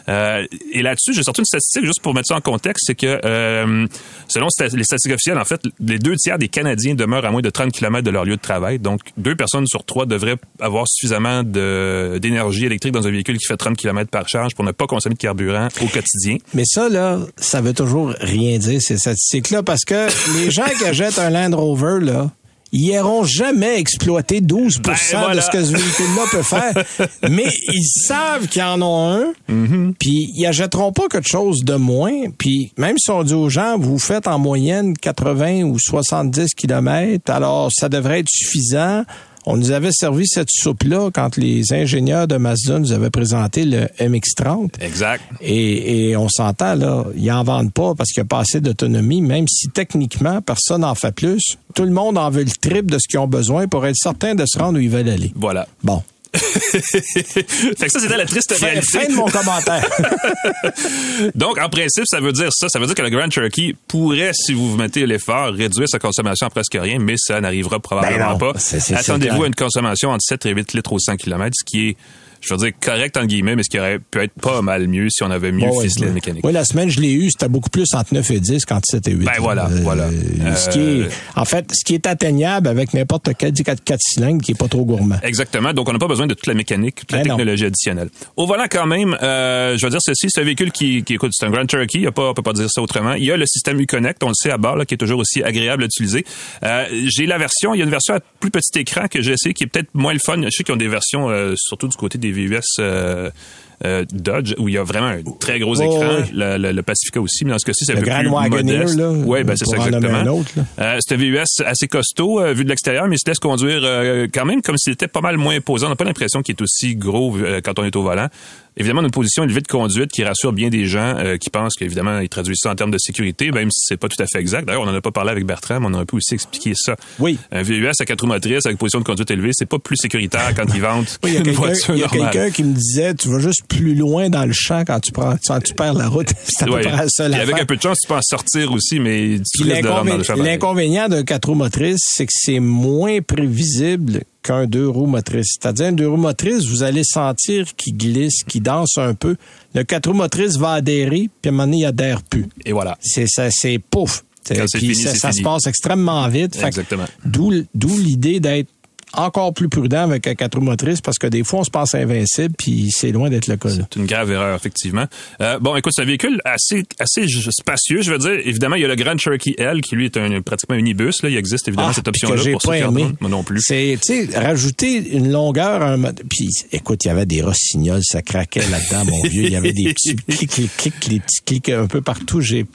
Euh, et là-dessus, j'ai sorti une statistique juste pour mettre ça en contexte, c'est que euh, selon les statistiques officielles, en fait, les deux tiers des Canadiens demeurent à moins de 30 km de leur lieu de travail. Donc, deux personnes sur trois devraient avoir suffisamment d'énergie électrique dans un véhicule qui fait 30 km par charge pour ne pas consommer de carburant au quotidien. Mais ça, là, ça veut toujours rien dire, ces statistiques-là, parce que les gens qui achètent un Land Rover, là, ils n'iront jamais exploiter 12 Ben, voilà. de ce que ce véhicule-là peut faire. Mais ils savent qu'ils en ont un, Mm-hmm. puis ils achèteront pas quelque chose de moins. Puis même si on dit aux gens, vous faites en moyenne 80 ou 70 kilomètres, alors ça devrait être suffisant. On nous avait servi cette soupe-là quand les ingénieurs de Mazda nous avaient présenté le MX-30. Exact. Et, et on s'entend, là, ils en vendent pas parce qu'il y a pas assez d'autonomie, même si techniquement, personne n'en fait plus. Tout le monde en veut le triple de ce qu'ils ont besoin pour être certain de se rendre où ils veulent aller. Voilà. Bon. Fait que ça, c'était la triste réalité. fin de mon commentaire. Donc, en principe, ça veut dire ça. Ça veut dire que le Grand Cherokee pourrait, si vous vous mettez l'effort, réduire sa consommation à presque rien, mais ça n'arrivera probablement Ben non, pas. Attendez-vous à une consommation entre 7 et 8 litres au 100 km, ce qui est, je veux dire, correct entre guillemets, mais ce qui aurait pu être pas mal mieux si on avait mieux Bon, ouais, ficelé la mécanique. Oui, la semaine, je l'ai eu, c'était beaucoup plus entre 9 et 10 qu'entre 7 et 8. Ben voilà, voilà. Ce qui Euh, est, en fait, ce qui est atteignable avec n'importe quel 4, 4 cylindres qui est pas trop gourmand. Exactement. Donc, on n'a pas besoin de toute la mécanique, toute la Ben non. technologie additionnelle. Au volant, quand même, euh, je veux dire ceci, c'est un véhicule qui, qui écoute, c'est un Grand Cherokee, a pas, on peut pas dire ça autrement. Il y a le système Uconnect, on le sait à bord, là, qui est toujours aussi agréable à utiliser. Euh, j'ai la version, il y a une version à plus petit écran que j'ai essayé, qui est peut-être moins le fun. Je sais qu'ils ont des versions, euh, surtout du côté des VUS euh, euh, Dodge, où il y a vraiment un très gros Oh, écran. Le, le- le Pacifica aussi, mais dans ce cas-ci, c'est un peu Grand plus Wagoneer, modeste. là, Oui, ben c'est ça exactement. un autre. Euh, VUS assez costaud euh, vu de l'extérieur, mais il se laisse conduire euh, quand même comme s'il était pas mal moins imposant. On n'a pas l'impression qu'il est aussi gros quand on est au volant. Évidemment, une position élevée de conduite qui rassure bien des gens euh, qui pensent qu'évidemment, ils traduisent ça en termes de sécurité, même si c'est pas tout à fait exact. D'ailleurs, on n'en a pas parlé avec Bertrand, mais on aurait pu aussi expliquer ça. Oui. Un VUS à quatre roues motrices avec position de conduite élevée, c'est pas plus sécuritaire quand ils vendent Oui, il y a qu'une quelqu'un voiture il y a normale. quelqu'un qui me disait, tu vas juste plus loin dans le champ quand tu prends, quand tu perds la route. C'est à peu Ouais. près la seule Puis avec un peu de chance, tu peux en sortir aussi, mais tu risques de rentrer dans le champ. l'inconvénient d'un 4 roues motrices, c'est que c'est moins prévisible qu'un 2 roues motrices. C'est-à-dire, un 2 roues motrices, vous allez sentir qu'il glisse, qu'il danse un peu. Le 4 roues motrices va adhérer, puis à un moment donné, il adhère plus. Et voilà. C'est ça, c'est pouf. Quand Puis fini, ça, ça se passe extrêmement vite. Exactement. D'où l'idée d'être encore plus prudent avec un 4 roues motrices parce que des fois, on se pense invincible, puis c'est loin d'être le cas. C'est une grave erreur, effectivement. Euh, bon, écoute, c'est un véhicule assez, assez spacieux, je veux dire. Évidemment, il y a le Grand Cherokee L, qui lui est un, pratiquement un unibus. Là. Il existe évidemment Ah, cette option-là pour ceux pas qui en aimé. Moi non plus. C'est, tu sais, rajouter une longueur un Puis, écoute, il y avait des rossignols, ça craquait là-dedans, mon vieux. Il y avait des petits clics, clics, clics, des petits clics un peu partout. J'ai...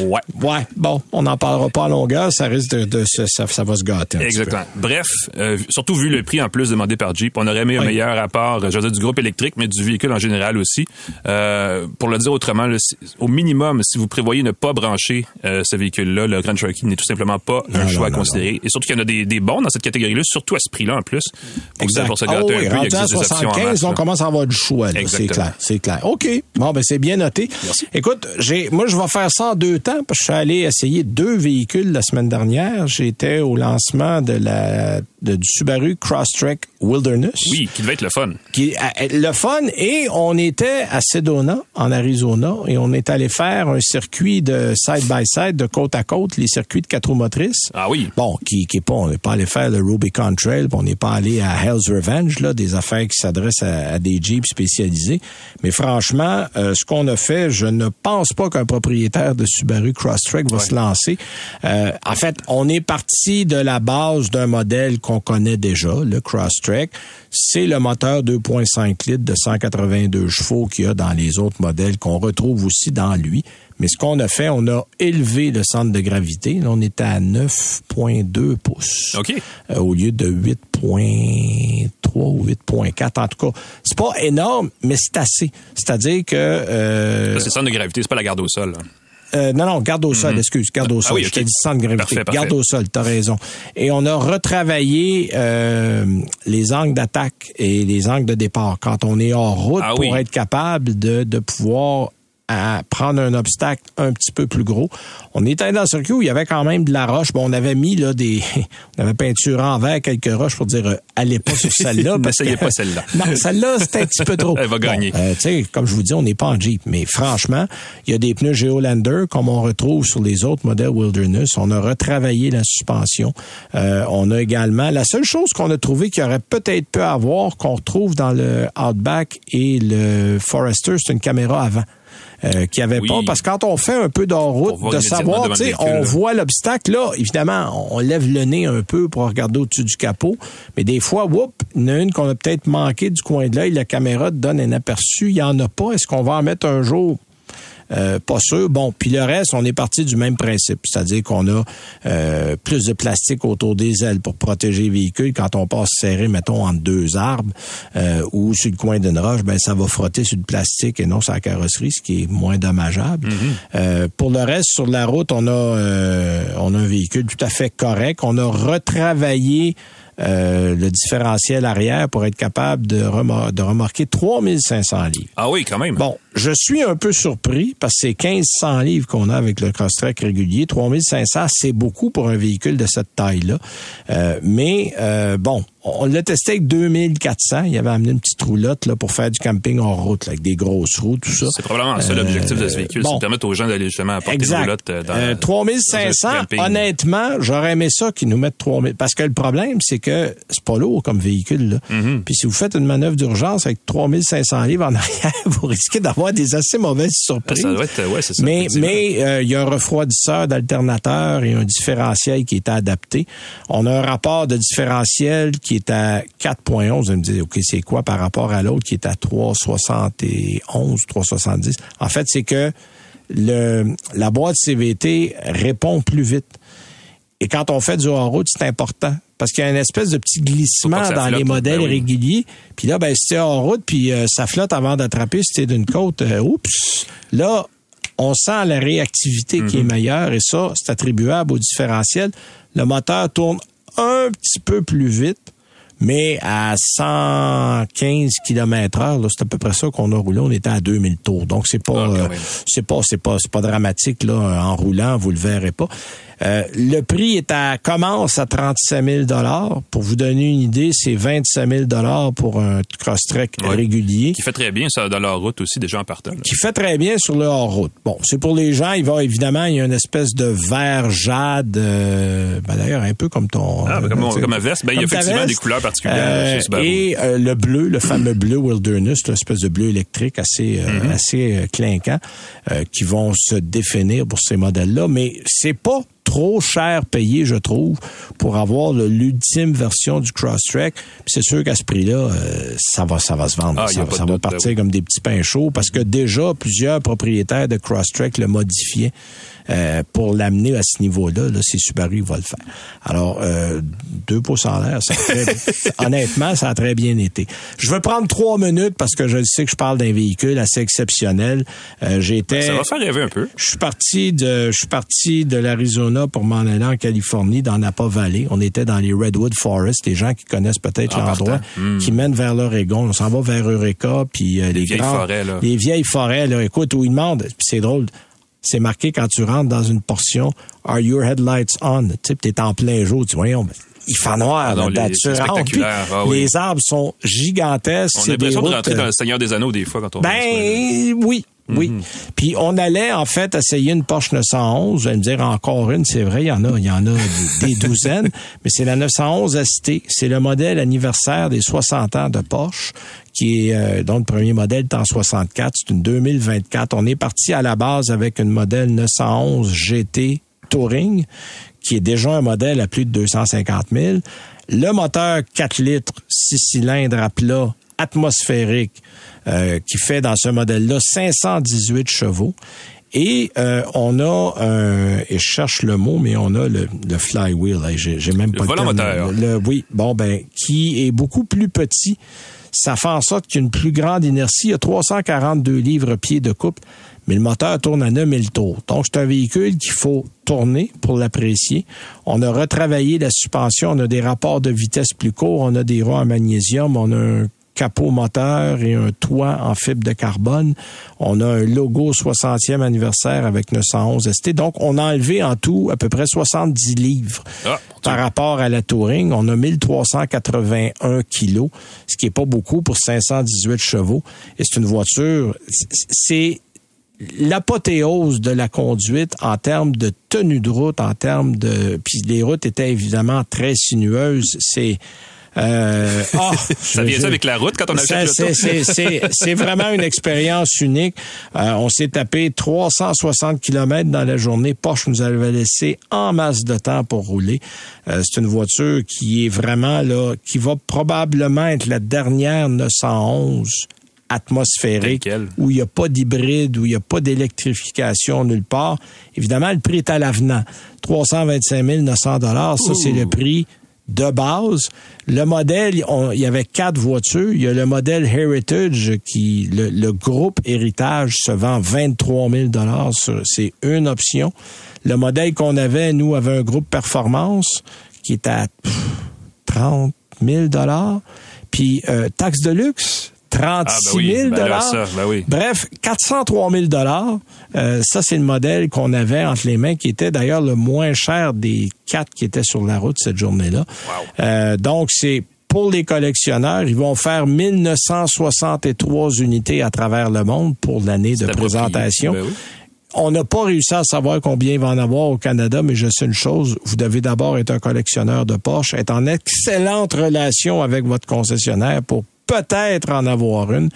Ouais. Ouais, bon, on n'en parlera pas en longueur, ça risque de, de se- ça, ça va se gâter un petit peu. Exactement. Bref, euh, surtout vu le prix en plus demandé par Jeep, on aurait aimé un Oui. meilleur rapport, je veux dire, du groupe électrique, mais du véhicule en général aussi. Euh, pour le dire autrement, au minimum, si vous prévoyez ne pas brancher euh, ce véhicule-là, le Grand Cherokee n'est tout simplement pas un Non, choix non, à considérer. Et surtout qu'il y en a des, des bons dans cette catégorie-là, surtout à ce prix-là en plus. Pour, Exact. pour se gâter oui, un peu, il rendu à existe des options en 75, masse, on commence à avoir du choix. C'est clair, c'est clair. OK. Bon, ben c'est bien noté. Écoute, j'ai, moi, je vais faire ça en deux temps parce que je suis allé essayer deux véhicules la semaine dernière. J'étais au lancement de la de- du Subaru Crosstrek Wilderness. Oui, qui devait être le fun. Qui, euh, le fun, et on était à Sedona, en Arizona, et on est allé faire un circuit de side-by-side, de côte à côte, les circuits de quatre roues motrices. Ah oui. Bon, qui, qui est pas, on n'est pas allé faire le Rubicon Trail, on n'est pas allé à Hell's Revenge, là, des affaires qui s'adressent à, à des Jeeps spécialisés. Mais franchement, euh, ce qu'on a fait, je ne pense pas qu'un propriétaire de Subaru Crosstrek va se lancer. Euh, en fait, on est parti de la base d'un modèle qu'on connaît déjà, le Crosstrek. C'est le moteur 2.5 litres de 182 chevaux qu'il y a dans les autres modèles qu'on retrouve aussi dans lui. Mais ce qu'on a fait, on a élevé le centre de gravité. Là, on était à 9,2 pouces. OK. Euh, au lieu de 8,3 ou 8,4. En tout cas, c'est pas énorme, mais c'est assez. C'est-à-dire que... euh, c'est le centre de gravité, c'est pas la garde au sol. là. Euh, non, non, garde au sol, excuse, garde au Ah sol. oui, Je t'ai dit centre de gravité. Parfait, parfait. Garde au sol, t'as raison. Et on a retravaillé euh, les angles d'attaque et les angles de départ quand on est hors route Ah pour oui. être capable de, de pouvoir à prendre un obstacle un petit peu plus gros. On était dans un circuit où il y avait quand même de la roche. Bon, on avait mis là des, on avait peinturé en vert quelques roches pour dire euh, allez pas sur celle-là. N'essayez pas celle-là. non, celle-là c'était un petit peu trop. Elle va gagner. Bon, euh, tu sais, comme je vous dis, on n'est pas en Jeep, mais franchement, il y a des pneus Geolander comme on retrouve sur les autres modèles Wilderness. On a retravaillé la suspension. Euh, on a également la seule chose qu'on a trouvé qui aurait peut-être pu avoir qu'on retrouve dans le Outback et le Forester, c'est une caméra avant. Euh, qu'il n'y avait Oui. pas parce que quand on fait un peu d'en-route, de savoir, tu sais, on voit l'obstacle là, évidemment, on lève le nez un peu pour regarder au-dessus du capot, mais des fois, whoop, il y en a une qu'on a peut-être manqué du coin de l'œil, la caméra te donne un aperçu, il y en a pas. Est-ce qu'on va en mettre un jour? Euh, pas sûr. Bon, puis le reste, on est parti du même principe, c'est-à-dire qu'on a euh, plus de plastique autour des ailes pour protéger les véhicules. Quand on passe serré, mettons, entre deux arbres euh, ou sur le coin d'une roche, ben ça va frotter sur le plastique et non sur la carrosserie, ce qui est moins dommageable. Mm-hmm. pour le reste, sur la route, on a on a un véhicule tout à fait correct. On a retravaillé euh, le différentiel arrière pour être capable de, de remorquer 3500 livres. Ah oui, quand même. Bon, je suis un peu surpris parce que c'est 1500 livres qu'on a avec le Crosstrek régulier. 3500, c'est beaucoup pour un véhicule de cette taille-là. Euh, mais euh, bon, on l'a testé avec 2400. Il avait amené une petite roulotte là, pour faire du camping en route, avec des grosses roues, tout ça. C'est probablement ça l'objectif de ce véhicule, c'est de permettre aux gens d'aller justement apporter des roulottes dans 3500, honnêtement, j'aurais aimé ça qu'ils nous mettent 3000. Parce que le problème, c'est que c'est pas lourd comme véhicule. Là. Mm-hmm. Puis si vous faites une manœuvre d'urgence avec 3500 livres en arrière, vous risquez d'avoir des assez mauvaises surprises. Ça doit être, ouais, c'est ça. Mais mais euh, il y a un refroidisseur d'alternateur et un différentiel qui est adapté. On a un rapport de différentiel qui est à 4.11. Vous me dites, OK, c'est quoi par rapport à l'autre qui est à 3.71, 3.70? En fait, c'est que le, la boîte CVT répond plus vite. Et quand on fait du hors-route, c'est important parce qu'il y a une espèce de petit glissement dans les modèles ben oui. réguliers. Puis là, ben, si hors route, puis euh, ça flotte avant d'attraper, si t'es d'une côte, euh, oups, là, on sent la réactivité qui est Mm-hmm. meilleure et ça, c'est attribuable au différentiel. Le moteur tourne un petit peu plus vite, mais à 115 km heure, c'est à peu près ça qu'on a roulé. On était à 2000 tours. Donc, c'est pas, Ah, euh, c'est pas, c'est pas, c'est pas dramatique, là, en roulant, vous le verrez pas. Euh, le prix est à commence à 37 000 Pour vous donner une idée, c'est 27 000 pour un Crosstrek régulier. Qui fait très bien ça dans leur route aussi, déjà en partant. là. Qui fait très bien sur le hors-route. Bon, c'est pour les gens, il va évidemment, il y a une espèce de vert jade, euh, ben d'ailleurs un peu comme ton... Ah, ben, comme, euh, comme un veste, ben, il y a comme effectivement des couleurs particulières Euh, chez Subaru. et le bleu, le fameux bleu Wilderness, l'espèce de bleu électrique assez Mm-hmm. assez clinquant, euh, qui vont se définir pour ces modèles-là. Mais c'est pas trop cher payé, je trouve, pour avoir l'ultime version du Crosstrek. Puis c'est sûr qu'à ce prix-là, euh, ça va ça va se vendre. Ah, ça va- ça doute, partir comme des petits pains chauds parce que déjà plusieurs propriétaires de Crosstrek le modifiaient euh, pour l'amener à ce niveau-là. Là, c'est Subaru va le faire. Alors, euh, deux pouces en l'air, ça a très- honnêtement, ça a très bien été. Je veux prendre trois minutes parce que je sais que je parle d'un véhicule assez exceptionnel. Euh, J'étais Ça va faire rêver un peu. je suis parti de je suis parti de l'Arizona pour m'en aller en Californie dans Napa Valley. On était dans les Redwood Forest, les gens qui connaissent peut-être En l'endroit partant. qui mène vers l'Oregon. On s'en va vers Eureka puis euh, les, vieilles forêts, là. les vieilles forêts là, écoute où ils demandent, c'est drôle. C'est marqué quand tu rentres dans une portion Are your headlights on? Tu t'es en plein jour, tu vois, voyons, il fait noir Ah non, là-dedans. les- spectaculaire. Ah oui. Les arbres sont gigantesques. On a l'impression de rentrer dans euh, le Seigneur des Anneaux des fois quand on ben oui, oui. Mhm. Puis on allait en fait essayer une Porsche 911. Vous allez me dire encore une, c'est vrai, il y en a, il y en a des, des douzaines, mais c'est la 911 ST. C'est le modèle anniversaire des 60 ans de Porsche, qui est euh, dont le premier modèle est en 64. C'est une 2024. On est parti à la base avec une modèle 911 GT Touring, qui est déjà un modèle à plus de 250 000. Le moteur 4 litres, 6 cylindres à plat, atmosphérique, euh, qui fait dans ce modèle-là 518 chevaux. Et euh, on a, un, et je cherche le mot, mais on a le, le flywheel. J'ai même Le pas volant terme. moteur. Le, oui, bon ben, qui est beaucoup plus petit. Ça fait en sorte qu'il y a une plus grande inertie. Il y a 342 livres pieds de couple, mais le moteur tourne à 9000 tours. Donc, c'est un véhicule qu'il faut tourner pour l'apprécier. On a retravaillé la suspension. On a des rapports de vitesse plus courts. On a des roues en magnésium. On a un capot moteur et un toit en fibre de carbone. On a un logo 60e anniversaire avec 911 ST. Donc, on a enlevé en tout à peu près 70 livres Ah, par rapport à la Touring. On a 1381 kilos, ce qui est pas beaucoup pour 518 chevaux. Et c'est une voiture, c'est l'apothéose de la conduite en termes de tenue de route, en termes de... Puis les routes étaient évidemment très sinueuses. C'est... Euh, ah, Ça vient je- ça avec la route quand on achète c'est- vraiment une expérience unique. Euh, on s'est tapé 360 km dans la journée. Porsche nous avait laissé en masse de temps pour rouler. Euh, c'est une voiture qui est vraiment là, qui va probablement être la dernière 911 atmosphérique, où il n'y a pas d'hybride, où il n'y a pas d'électrification nulle part. Évidemment, le prix est à l'avenant. 325 900 dollars, ça c'est le prix de base. Le modèle, il y avait quatre voitures. Il y a le modèle Heritage qui, le, groupe Héritage se vend 23 000 dollars. C'est une option. Le modèle qu'on avait, nous, avait un groupe Performance qui est à pff, 30 000 dollars. Puis euh, taxe de luxe, 36 Ah, ben oui, 000 ben là, ça, ben oui. Bref, 403 000 dollars. Euh, ça, c'est le modèle qu'on avait entre les mains, qui était d'ailleurs le moins cher des quatre qui étaient sur la route cette journée-là. Euh, donc, c'est pour les collectionneurs. Ils vont faire 1963 unités à travers le monde pour l'année de présentation. Ben oui. On n'a pas réussi à savoir combien il va en avoir au Canada, mais je sais une chose, vous devez d'abord être un collectionneur de Porsche, être en excellente relation avec votre concessionnaire pour peut-être en avoir une.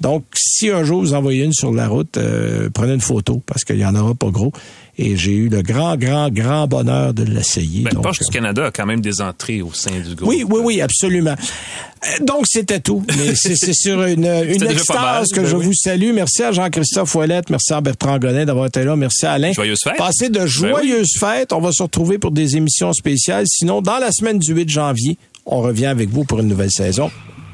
Donc, si un jour vous envoyez une sur la route, euh, prenez une photo parce qu'il y en aura pas gros. Et j'ai eu le grand, grand, grand bonheur de l'essayer. Ben, Donc, Porsche euh, du Canada a quand même des entrées au sein du groupe. oui, oui, oui, absolument. Euh, Donc, c'était tout. Mais c'est sur une, une extase que ben je oui. vous salue. Merci à Jean-Christophe Ouellette. Merci à Bertrand Gonnet d'avoir été là. Merci à Alain. Joyeuses fêtes. Passez de joyeuses fêtes. On va se retrouver pour des émissions spéciales. Sinon, dans la semaine du 8 janvier, on revient avec vous pour une nouvelle saison.